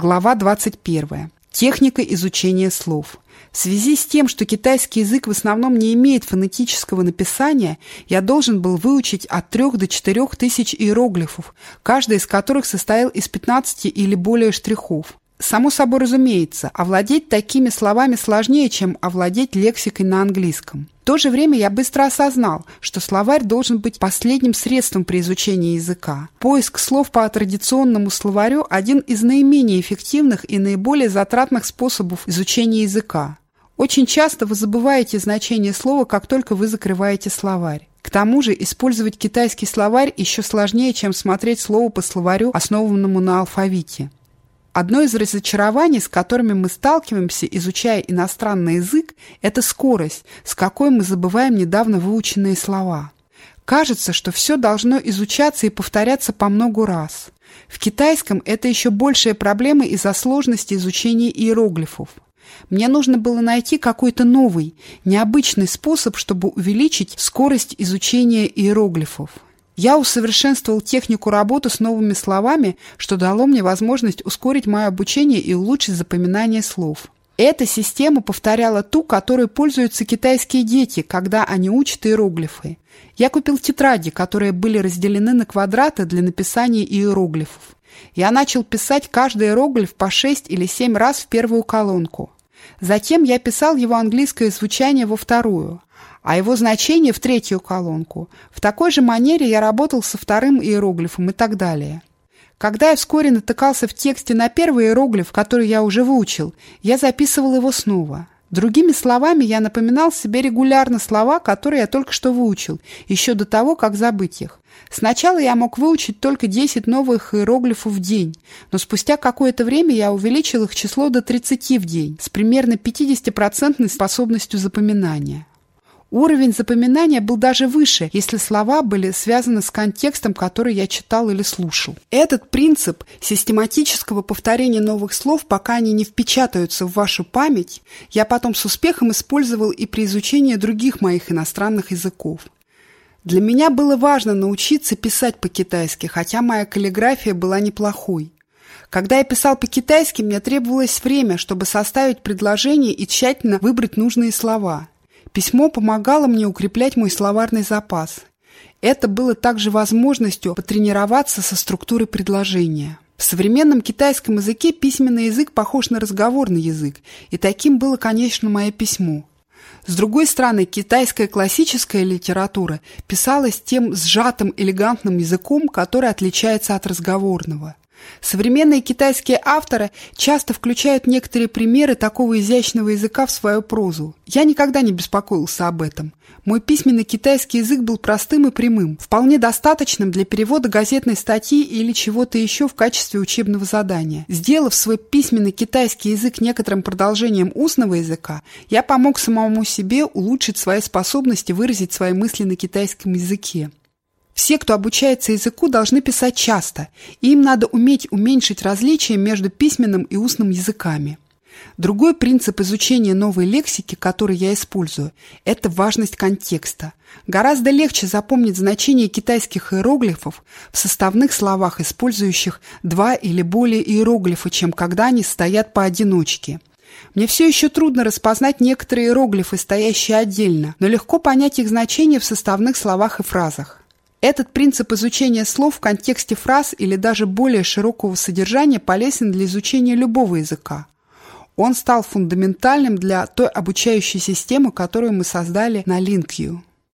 Глава 21. Техника изучения слов. В связи с тем, что китайский язык в основном не имеет фонетического написания, я должен был выучить от 3 до 4 тысяч иероглифов, каждый из которых состоял из 15 или более штрихов. Само собой разумеется, овладеть такими словами сложнее, чем овладеть лексикой на английском. В то же время я быстро осознал, что словарь должен быть последним средством при изучении языка. Поиск слов по традиционному словарю – один из наименее эффективных и наиболее затратных способов изучения языка. Очень часто вы забываете значение слова, как только вы закрываете словарь. К тому же использовать китайский словарь еще сложнее, чем смотреть слово по словарю, основанному на алфавите. Одно из разочарований, с которыми мы сталкиваемся, изучая иностранный язык, это скорость, с какой мы забываем недавно выученные слова. Кажется, что все должно изучаться и повторяться по многу раз. В китайском это еще большая проблема из-за сложности изучения иероглифов. Мне нужно было найти какой-то новый, необычный способ, чтобы увеличить скорость изучения иероглифов. Я усовершенствовал технику работы с новыми словами, что дало мне возможность ускорить мое обучение и улучшить запоминание слов. Эта система повторяла ту, которой пользуются китайские дети, когда они учат иероглифы. Я купил тетради, которые были разделены на квадраты для написания иероглифов. Я начал писать каждый иероглиф по 6 или 7 раз в первую колонку. Затем я писал его английское звучание во вторую, а его значение в третью колонку. В такой же манере я работал со вторым иероглифом и так далее. Когда я вскоре натыкался в тексте на первый иероглиф, который я уже выучил, я записывал его снова. Другими словами, я напоминал себе регулярно слова, которые я только что выучил, еще до того, как забыть их. Сначала я мог выучить только 10 новых иероглифов в день, но спустя какое-то время я увеличил их число до 30 в день с примерно 50% способностью запоминания. Уровень запоминания был даже выше, если слова были связаны с контекстом, который я читал или слушал. Этот принцип систематического повторения новых слов, пока они не впечатаются в вашу память, я потом с успехом использовал и при изучении других моих иностранных языков. Для меня было важно научиться писать по-китайски, хотя моя каллиграфия была неплохой. Когда я писал по-китайски, мне требовалось время, чтобы составить предложение и тщательно выбрать нужные слова – Письмо помогало мне укреплять мой словарный запас. Это было также возможностью потренироваться со структурой предложения. В современном китайском языке письменный язык похож на разговорный язык, и таким было, конечно, мое письмо. С другой стороны, китайская классическая литература писалась тем сжатым элегантным языком, который отличается от разговорного. Современные китайские авторы часто включают некоторые примеры такого изящного языка в свою прозу. Я никогда не беспокоился об этом. Мой письменный китайский язык был простым и прямым, вполне достаточным для перевода газетной статьи или чего-то еще в качестве учебного задания. Сделав свой письменный китайский язык некоторым продолжением устного языка, я помог самому себе улучшить свои способности выразить свои мысли на китайском языке. Все, кто обучается языку, должны писать часто, и им надо уметь уменьшить различия между письменным и устным языками. Другой принцип изучения новой лексики, который я использую, это важность контекста. Гораздо легче запомнить значение китайских иероглифов в составных словах, использующих два или более иероглифа, чем когда они стоят поодиночке. Мне все еще трудно распознать некоторые иероглифы, стоящие отдельно, но легко понять их значение в составных словах и фразах. Этот принцип изучения слов в контексте фраз или даже более широкого содержания полезен для изучения любого языка. Он стал фундаментальным для той обучающей системы, которую мы создали на LinkU.